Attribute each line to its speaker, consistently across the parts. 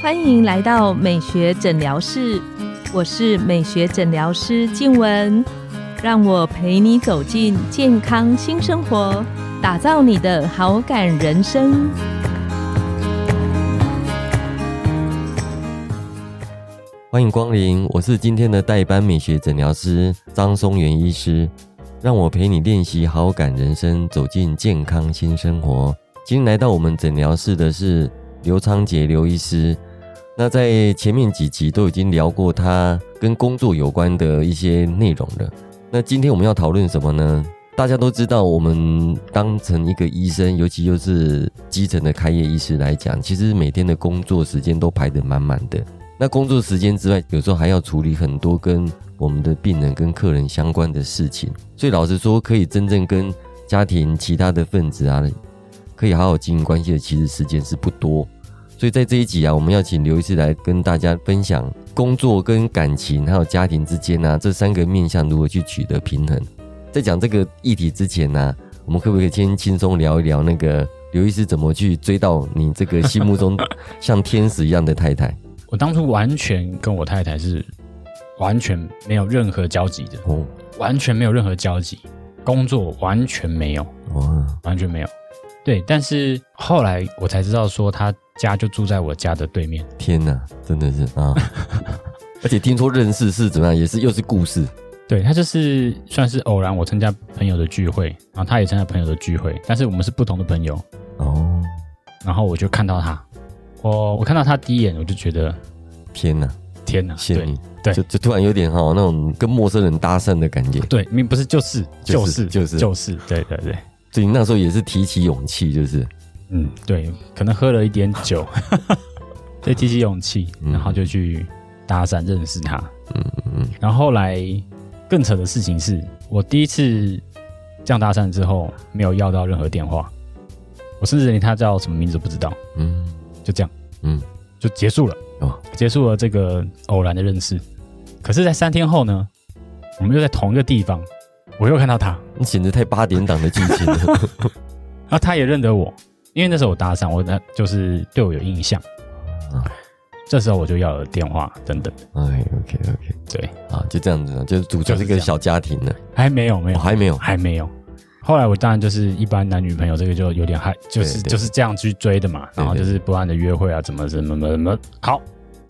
Speaker 1: 欢迎来到美学诊疗室，我是美学诊疗师静雯，让我陪你走进健康新生活，打造你的好感人生。
Speaker 2: 欢迎光临，我是今天的代班美学诊疗师张松元医师，让我陪你练习好感人生，走进健康新生活。今天来到我们诊疗室的是刘昌杰刘医师。那在前面几集都已经聊过他跟工作有关的一些内容了。那今天我们要讨论什么呢？大家都知道，我们当成一个医生，尤其又是基层的开业医师来讲，其实每天的工作时间都排得满满的。那工作时间之外，有时候还要处理很多跟我们的病人、跟客人相关的事情。所以老实说，可以真正跟家庭其他的分子啊，可以好好经营关系的，其实时间是不多。所以在这一集啊，我们要请刘医师来跟大家分享工作跟感情还有家庭之间啊这三个面向如何去取得平衡。在讲这个议题之前呢，我们可不可以先轻松聊一聊那个刘医师怎么去追到你这个心目中像天使一样的太太？
Speaker 3: 我当初完全跟我太太是完全没有任何交集的哦，完全没有任何交集，工作完全没有，哦，完全没有。对，但是后来我才知道说他。家就住在我家的对面。
Speaker 2: 天哪，真的是啊！而且听说认识是怎么样，也是又是故事。
Speaker 3: 对他就是算是偶然，我参加朋友的聚会，然后他也参加朋友的聚会，但是我们是不同的朋友哦。然后我就看到他，我我看到他第一眼，我就觉得
Speaker 2: 天哪，
Speaker 3: 天哪，
Speaker 2: 对对，就就突然有点哈那种跟陌生人搭讪的感觉。
Speaker 3: 对，明不是就是就是
Speaker 2: 就是
Speaker 3: 就是，对对对。
Speaker 2: 所以那时候也是提起勇气，就是。
Speaker 3: 嗯，对，可能喝了一点酒，以提起勇气，然后就去搭讪认识他。嗯嗯嗯，然后后来更扯的事情是，我第一次这样搭讪之后，没有要到任何电话，我甚至连他叫什么名字不知道。嗯，就这样，嗯，就结束了。哦，结束了这个偶然的认识。可是，在三天后呢，我们又在同一个地方，我又看到他。
Speaker 2: 你简直太八点档的剧情了。
Speaker 3: 然 后他也认得我。因为那时候我搭讪，我那就是对我有印象，这时候我就要了电话等等。
Speaker 2: 哎，OK OK，
Speaker 3: 对
Speaker 2: 啊，就这样子，就是组成一个小家庭了。
Speaker 3: 还没有，没有，
Speaker 2: 还没有，
Speaker 3: 还没有。后来我当然就是一般男女朋友，这个就有点害，就是就是这样去追的嘛。然后就是不断的约会啊，怎么怎么怎么好。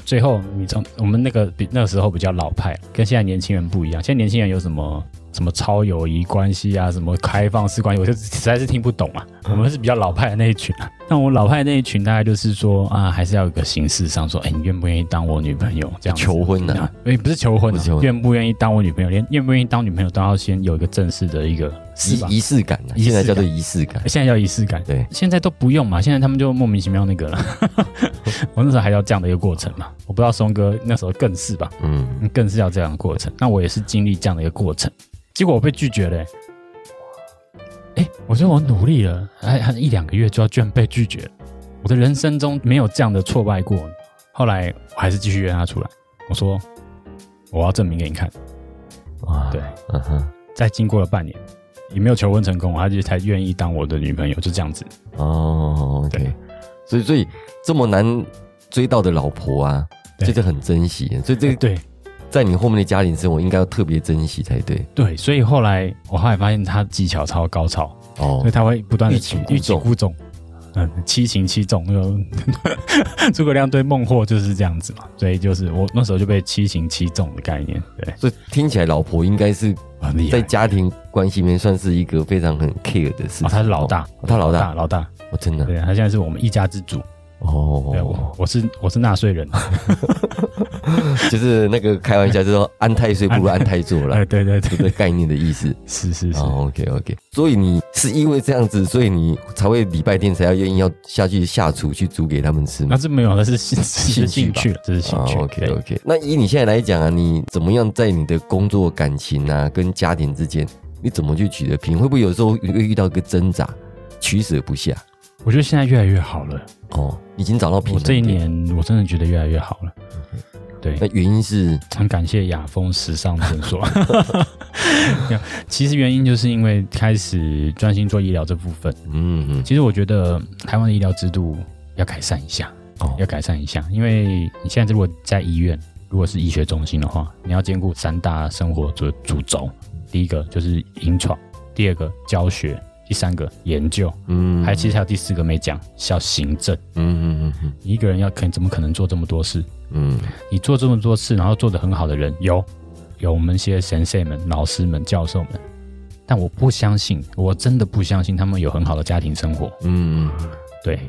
Speaker 3: 最后你从我们那个比那个时候比较老派，跟现在年轻人不一样。现在年轻人有什么？什么超友谊关系啊，什么开放式关系，我就实在是听不懂啊。我们是比较老派的那一群啊。那我老派那一群，大概就是说啊，还是要有个形式上说，哎，你愿不愿意当我女朋友？这样
Speaker 2: 求婚的，
Speaker 3: 哎，不是求婚，愿不愿意当我女朋友？连愿不愿意当女朋友都要先有一个正式的一个
Speaker 2: 仪仪式感。现在叫做仪式感，
Speaker 3: 现在叫仪式感。
Speaker 2: 对，
Speaker 3: 现在都不用嘛，现在他们就莫名其妙那个了。我那时候还要这样的一个过程嘛，我不知道松哥那时候更是吧？嗯，更是要这样的过程。那我也是经历这样的一个过程。结果我被拒绝了，哎，我觉得我努力了，还还一两个月就要居然被拒绝了，我的人生中没有这样的挫败过。后来我还是继续约他出来，我说我要证明给你看。哇，对，嗯哼，再经过了半年，也没有求婚成功，他就才愿意当我的女朋友，就这样子。
Speaker 2: 哦，OK，所以所以这么难追到的老婆啊，真的很珍惜，所以这个
Speaker 3: 对。
Speaker 2: 在你后面的家庭生活，应该要特别珍惜才对。
Speaker 3: 对，所以后来我后来发现他技巧超高超哦，所以他会不断的欲擒故纵，嗯，七擒七纵。那个 诸葛亮对孟获就是这样子嘛，所以就是我那时候就被七擒七纵的概念。对，
Speaker 2: 所以听起来老婆应该是在家庭关系里面算是一个非常很 care 的事情。
Speaker 3: 他是老大，
Speaker 2: 他老大，
Speaker 3: 老大，
Speaker 2: 我真的，
Speaker 3: 对他现在是我们一家之主。哦，对，我我是我是纳税人，
Speaker 2: 就是那个开玩笑，就说安太岁不如安太座了，
Speaker 3: 哎，对对
Speaker 2: 对，这个概念的意思，
Speaker 3: 是是是
Speaker 2: ，OK OK，所以你是因为这样子，所以你才会礼拜天才要愿意要下去下厨去煮给他们吃吗？
Speaker 3: 那是没有，那是兴兴趣，这是兴趣
Speaker 2: ，OK OK。那以你现在来讲啊，你怎么样在你的工作、感情啊跟家庭之间，你怎么去取得平衡？会不会有时候会遇到一个挣扎，取舍不下？
Speaker 3: 我觉得现在越来越好了
Speaker 2: 哦，已经找到平衡。
Speaker 3: 这一年我真的觉得越来越好了。对，
Speaker 2: 那原因是
Speaker 3: 很感谢雅风时尚诊所。其实原因就是因为开始专心做医疗这部分。嗯嗯。其实我觉得台湾的医疗制度要改善一下，哦，要改善一下，因为你现在如果在医院，如果是医学中心的话，你要兼顾三大生活主主轴，第一个就是临床，第二个教学，第三个研究，嗯，还其实还有第四个没讲，叫行政，嗯嗯嗯嗯，你一个人要肯怎么可能做这么多事？嗯，你做这么多事，然后做的很好的人有，有我们一些先生们、老师们、教授们，但我不相信，我真的不相信他们有很好的家庭生活，嗯嗯，对。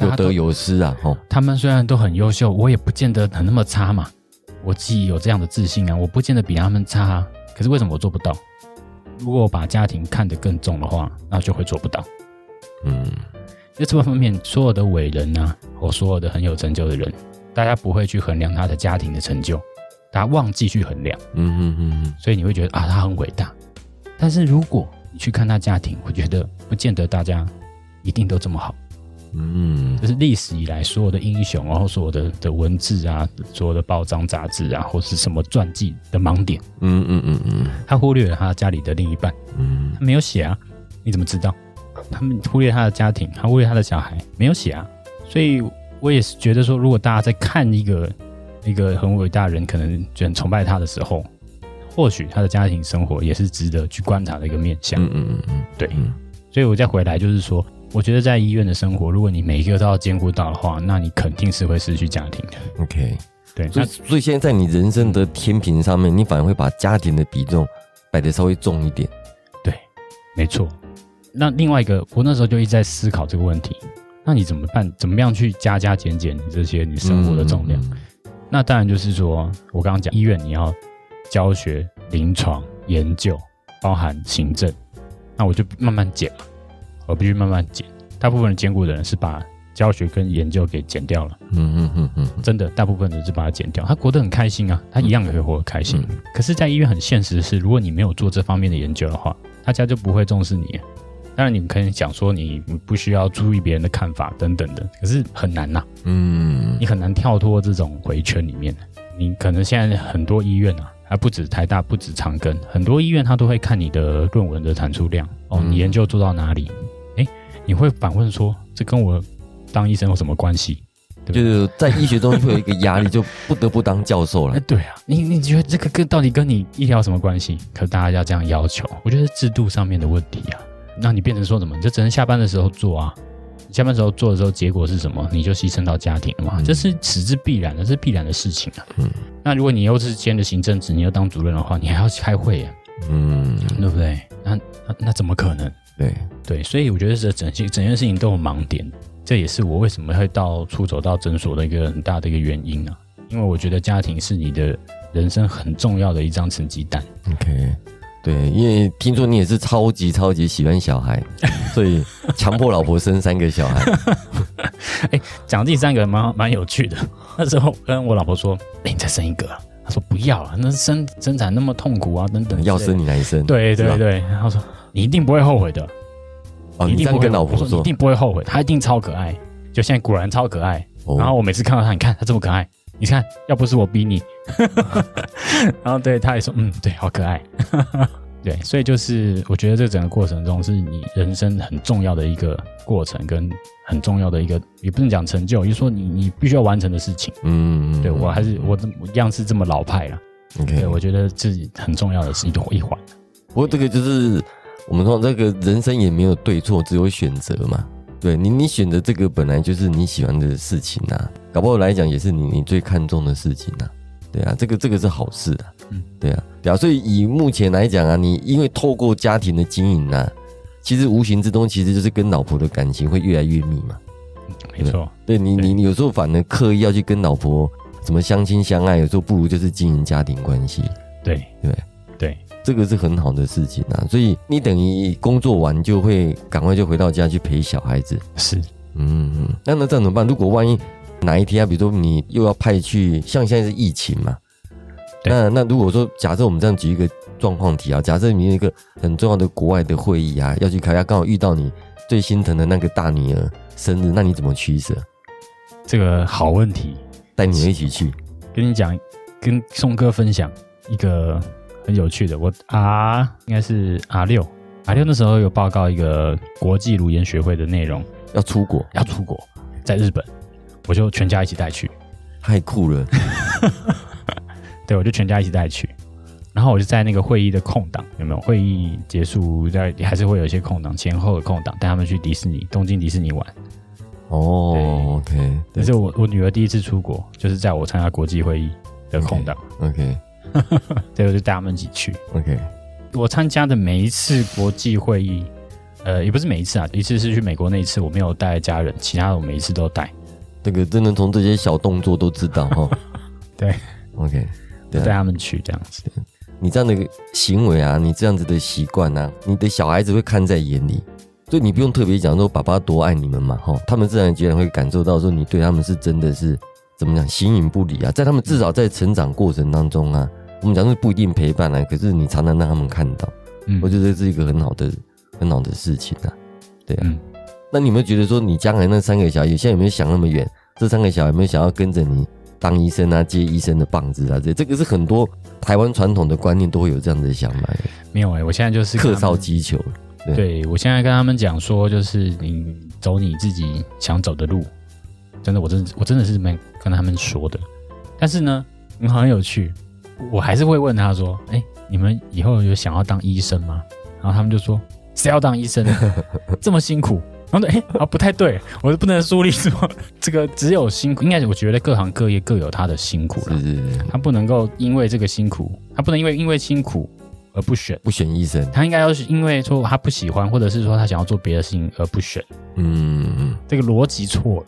Speaker 2: 有得有失啊！哦，
Speaker 3: 他们虽然都很优秀，我也不见得很那么差嘛。我自己有这样的自信啊，我不见得比他们差。啊可是为什么我做不到？如果我把家庭看得更重的话，那就会做不到。嗯，因为这方面所有的伟人呢，或所有的很有成就的人，大家不会去衡量他的家庭的成就，大家忘记去衡量。嗯嗯嗯。所以你会觉得啊，他很伟大。但是如果你去看他家庭，我觉得不见得大家一定都这么好。嗯，就是历史以来所有的英雄，然后所有的的文字啊，所有的报章杂志啊，或是什么传记的盲点。嗯嗯嗯嗯，他忽略了他家里的另一半。嗯，他没有写啊，你怎么知道？他们忽略他的家庭，他忽略他的小孩，没有写啊。所以我也是觉得说，如果大家在看一个一个很伟大的人，可能就很崇拜他的时候，或许他的家庭生活也是值得去观察的一个面向。嗯嗯嗯嗯，对。所以我再回来就是说。我觉得在医院的生活，如果你每一个都要兼顾到的话，那你肯定是会失去家庭的。
Speaker 2: OK，
Speaker 3: 对，
Speaker 2: 所以所以现在在你人生的天平上面，你反而会把家庭的比重摆得稍微重一点。
Speaker 3: 对，没错。那另外一个，我那时候就一直在思考这个问题：那你怎么办？怎么样去加加减减这些你生活的重量？那当然就是说我刚刚讲医院，你要教学、临床、研究，包含行政，那我就慢慢减嘛。我必须慢慢减，大部分的兼顾的人是把教学跟研究给减掉了。嗯嗯嗯嗯，真的，大部分人是把它减掉，他活得很开心啊，他一样可以活得开心。可是，在医院很现实的是，如果你没有做这方面的研究的话，大家就不会重视你。当然，你们可以讲说你不需要注意别人的看法等等的，可是很难呐。嗯，你很难跳脱这种回圈里面。你可能现在很多医院啊。还不止台大，不止长庚，很多医院他都会看你的论文的产出量哦，你研究做到哪里？哎，你会反问说，这跟我当医生有什么关系？
Speaker 2: 就是在医学中会有一个压力，就不得不当教授了。哎，
Speaker 3: 对啊，你你觉得这个跟到底跟你医疗什么关系？可大家要这样要求，我觉得制度上面的问题啊，那你变成说什么？你就只能下班的时候做啊。下班时候做的时候，结果是什么？你就牺牲到家庭了嘛？这是此之必然的，这是必然的事情啊。嗯，那如果你又是兼着行政职，你又当主任的话，你还要开会啊？嗯，对不对？那那那怎么可能？
Speaker 2: 对
Speaker 3: 对，所以我觉得这整件整件事情都有盲点，这也是我为什么会到处走到诊所的一个很大的一个原因啊。因为我觉得家庭是你的人生很重要的一张成绩单。
Speaker 2: OK。对，因为听说你也是超级超级喜欢小孩，所以强迫老婆生三个小孩。
Speaker 3: 哎，讲第三个蛮蛮有趣的。那时候跟我老婆说：“哎，你再生一个。”她说：“不要了，那生生产那么痛苦啊，等等。”
Speaker 2: 要生你来生。
Speaker 3: 对对对，然后说：“你一定不会后悔的。”
Speaker 2: 哦，你这样跟老婆说，
Speaker 3: 一定不会后悔，他一定超可爱。就现在果然超可爱。然后我每次看到他，你看他这么可爱，你看要不是我逼你。然后对他也说，嗯，对，好可爱，对，所以就是我觉得这整个过程中是你人生很重要的一个过程，跟很重要的一个，也不能讲成就，就是说你你必须要完成的事情。嗯，对我还是我样是这么老派了。OK，我觉得自己很重要的是一一环。
Speaker 2: 不过这个就是我们说这个人生也没有对错，只有选择嘛。对你，你选择这个本来就是你喜欢的事情呐，搞不好来讲也是你你最看重的事情呐。对啊，这个这个是好事啊，嗯，对啊，对啊，所以以目前来讲啊，你因为透过家庭的经营啊，其实无形之中其实就是跟老婆的感情会越来越密嘛，
Speaker 3: 没错，
Speaker 2: 对你你有时候反而刻意要去跟老婆什么相亲相爱，有时候不如就是经营家庭关系，
Speaker 3: 对。
Speaker 2: 对？
Speaker 3: 对，
Speaker 2: 这个是很好的事情啊，所以你等于工作完就会赶快就回到家去陪小孩子，
Speaker 3: 是，
Speaker 2: 嗯嗯，那那这样怎么办？如果万一。哪一天啊？比如说你又要派去，像现在是疫情嘛？那那如果说假设我们这样举一个状况题啊，假设你有一个很重要的国外的会议啊，要去开，刚好遇到你最心疼的那个大女儿生日，那你怎么取舍？
Speaker 3: 这个好问题，
Speaker 2: 带你们一起去。
Speaker 3: 跟你讲，跟宋哥分享一个很有趣的，我 R 应该是 R 六，R 六那时候有报告一个国际乳研学会的内容，
Speaker 2: 要出国，
Speaker 3: 要出国，在日本。我就全家一起带去，
Speaker 2: 太酷了。
Speaker 3: 对，我就全家一起带去，然后我就在那个会议的空档，有没有？会议结束在还是会有一些空档，前后的空档，带他们去迪士尼，东京迪士尼玩。
Speaker 2: 哦，OK，
Speaker 3: 这是我我女儿第一次出国，就是在我参加国际会议的空档
Speaker 2: ，OK，
Speaker 3: 对，我就带他们一起去
Speaker 2: ，OK。
Speaker 3: 我参加的每一次国际会议，呃，也不是每一次啊，一次是去美国那一次我没有带家人，其他的我每一次都带。
Speaker 2: 这个真的从这些小动作都知道哈。
Speaker 3: 对
Speaker 2: ，OK，
Speaker 3: 带他们去这样子。
Speaker 2: 你这样的行为啊，你这样子的习惯啊，你的小孩子会看在眼里。所以你不用特别讲说爸爸多爱你们嘛，哈，他们自然而然会感受到说你对他们是真的是怎么讲形影不离啊，在他们至少在成长过程当中啊，我们讲是不一定陪伴啊，可是你常常让他们看到，嗯，我觉得这是一个很好的很好的事情啊，对啊，那你有没有觉得说你将来那三个小孩，现在有没有想那么远？这三个小孩有没有想要跟着你当医生啊，接医生的棒子啊？这这个是很多台湾传统的观念都会有这样的想法。
Speaker 3: 没有哎，我现在就是
Speaker 2: 客少击球。
Speaker 3: 对，我现在跟他们讲说，就是你走你自己想走的路，真的，我真我真的是没跟他们说的。但是呢，很有趣，我还是会问他说：“哎，你们以后有想要当医生吗？”然后他们就说：“谁要当医生？这么辛苦。”然后哎啊，不太对，我是不能树立说 这个只有辛苦，应该我觉得各行各业各有他的辛苦了。
Speaker 2: 是是是，
Speaker 3: 他不能够因为这个辛苦，他不能因为因为辛苦。而不选
Speaker 2: 不选医生，
Speaker 3: 他应该要是因为说他不喜欢，或者是说他想要做别的事情而不选。嗯，这个逻辑错了，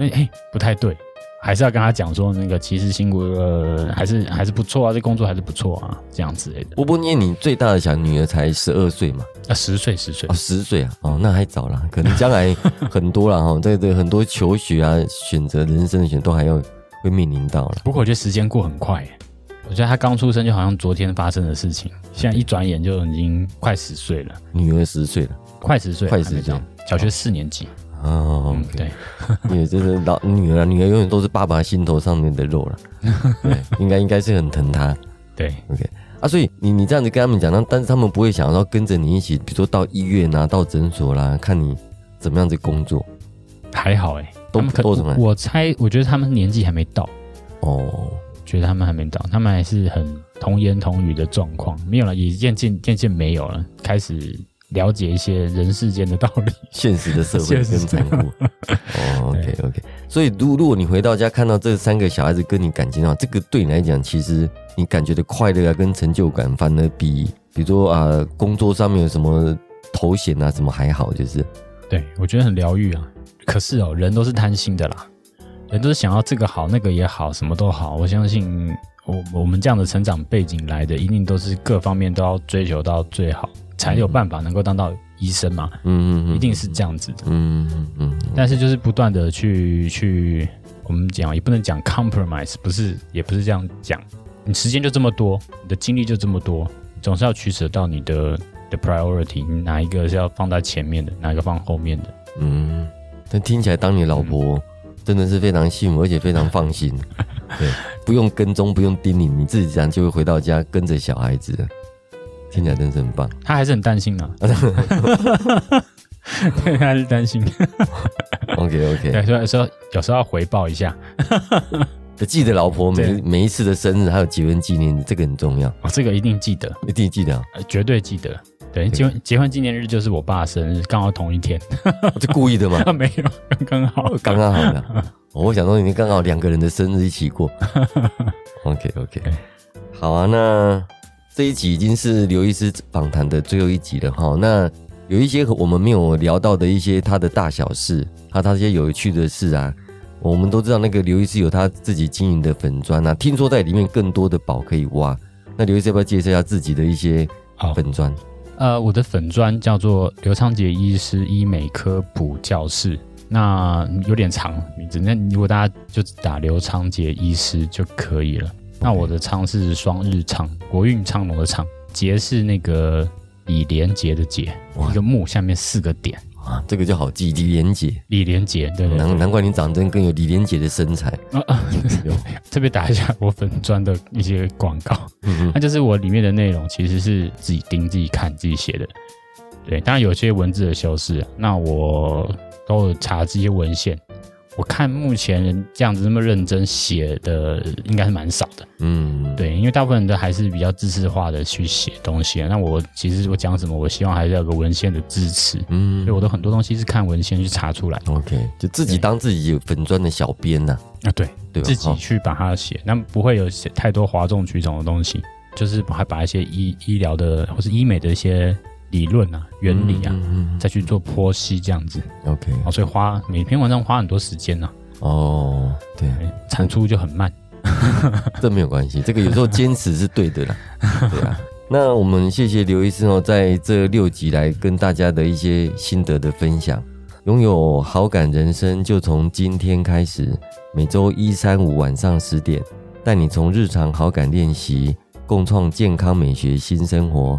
Speaker 3: 哎哎，不太对，还是要跟他讲说那个其实辛苦呃还是还是不错啊，这工作还是不错啊，这样之类的。
Speaker 2: 波波，念你最大的小女儿才十二岁嘛？
Speaker 3: 啊，十岁十岁
Speaker 2: 啊，十岁啊，哦，那还早了，可能将来很多了哈，这个很多求学啊，选择人生的选都还要会面临到了。
Speaker 3: 不过我觉得时间过很快。我觉得他刚出生就好像昨天发生的事情，现在一转眼就已经快十岁了。
Speaker 2: 女儿十岁了，
Speaker 3: 快十岁，
Speaker 2: 快十岁，
Speaker 3: 小学四年级。
Speaker 2: 哦，
Speaker 3: 对，
Speaker 2: 因为就是老女儿，女儿永远都是爸爸心头上面的肉了。对，应该应该是很疼她。
Speaker 3: 对
Speaker 2: ，OK 啊，所以你你这样子跟他们讲，那但是他们不会想要跟着你一起，比如说到医院啊，到诊所啦，看你怎么样子工作。
Speaker 3: 还好哎，
Speaker 2: 都都什么？
Speaker 3: 我猜，我觉得他们年纪还没到。哦。觉得他们还没到，他们还是很童言童语的状况，没有了，也渐渐渐渐没有了，开始了解一些人世间的道理，
Speaker 2: 现实的社会 跟残酷。哦，OK OK，所以如如果你回到家看到这三个小孩子跟你感情的话，这个对你来讲，其实你感觉的快乐啊，跟成就感，反而比比如说啊，工作上面有什么头衔啊，什么还好，就是
Speaker 3: 对我觉得很疗愈啊。可是哦，人都是贪心的啦。人都是想要这个好那个也好，什么都好。我相信我我们这样的成长背景来的，一定都是各方面都要追求到最好，才有办法能够当到医生嘛。嗯嗯嗯，一定是这样子的。嗯嗯嗯。但是就是不断的去去，我们讲也不能讲 compromise，不是也不是这样讲。你时间就这么多，你的精力就这么多，总是要取舍到你的的 priority，你哪一个是要放在前面的，哪一个放后面的。
Speaker 2: 嗯，但听起来当你老婆。真的是非常幸福，而且非常放心，对，不用跟踪，不用叮咛，你自己这样就会回到家跟着小孩子，听起来真是很棒。
Speaker 3: 他还是很担心呢，对，还是担心。
Speaker 2: OK OK，
Speaker 3: 对，所以说有时候要回报一下，
Speaker 2: 记得老婆每每一次的生日还有结婚纪念日，这个很重要
Speaker 3: 哦，这个一定记得，
Speaker 2: 一定记得，
Speaker 3: 绝对记得。对，结婚结婚纪念日就是我爸生日，刚好同一天，
Speaker 2: 是故意的吗？
Speaker 3: 没有，刚刚好，
Speaker 2: 刚刚好的。我想说，你刚好两个人的生日一起过。OK OK，好啊。那这一集已经是刘医师访谈的最后一集了哈。那有一些我们没有聊到的一些他的大小事，他他一些有趣的事啊。我们都知道那个刘医师有他自己经营的粉砖啊，听说在里面更多的宝可以挖。那刘医师要不要介绍一下自己的一些粉砖？
Speaker 3: 呃，我的粉砖叫做刘昌杰医师医美科普教室，那有点长名字，那如果大家就打刘昌杰医师就可以了。那我的昌是双日昌，国运昌隆的昌，杰是那个李连杰的杰，一个木下面四个点。
Speaker 2: 啊，这个就好记，李连杰，
Speaker 3: 李连杰，对对，
Speaker 2: 难难怪你长得更有李连杰的身材啊啊！
Speaker 3: 特别打一下我粉砖的一些广告，那就是我里面的内容其实是自己盯、自己看、自己写的，对，当然有些文字的修饰，那我都有查这些文献，我看目前人这样子那么认真写的，应该是蛮少的。嗯，对，因为大部分人都还是比较知识化的去写东西。那我其实我讲什么，我希望还是要有个文献的支持。嗯，所以我的很多东西是看文献去查出来。
Speaker 2: OK，就自己当自己粉砖的小编呐。
Speaker 3: 啊，对，对，自己去把它写，那不会有写太多哗众取宠的东西，就是还把一些医医疗的或是医美的一些。理论啊，原理啊，再去做剖析这样子
Speaker 2: ，OK，
Speaker 3: 哦，所以花每篇文章花很多时间呢。
Speaker 2: 哦，对，
Speaker 3: 产出就很慢，
Speaker 2: 这没有关系，这个有时候坚持是对的啦。对啊，那我们谢谢刘医生哦，在这六集来跟大家的一些心得的分享。拥有好感人生，就从今天开始，每周一、三、五晚上十点，带你从日常好感练习，共创健康美学新生活。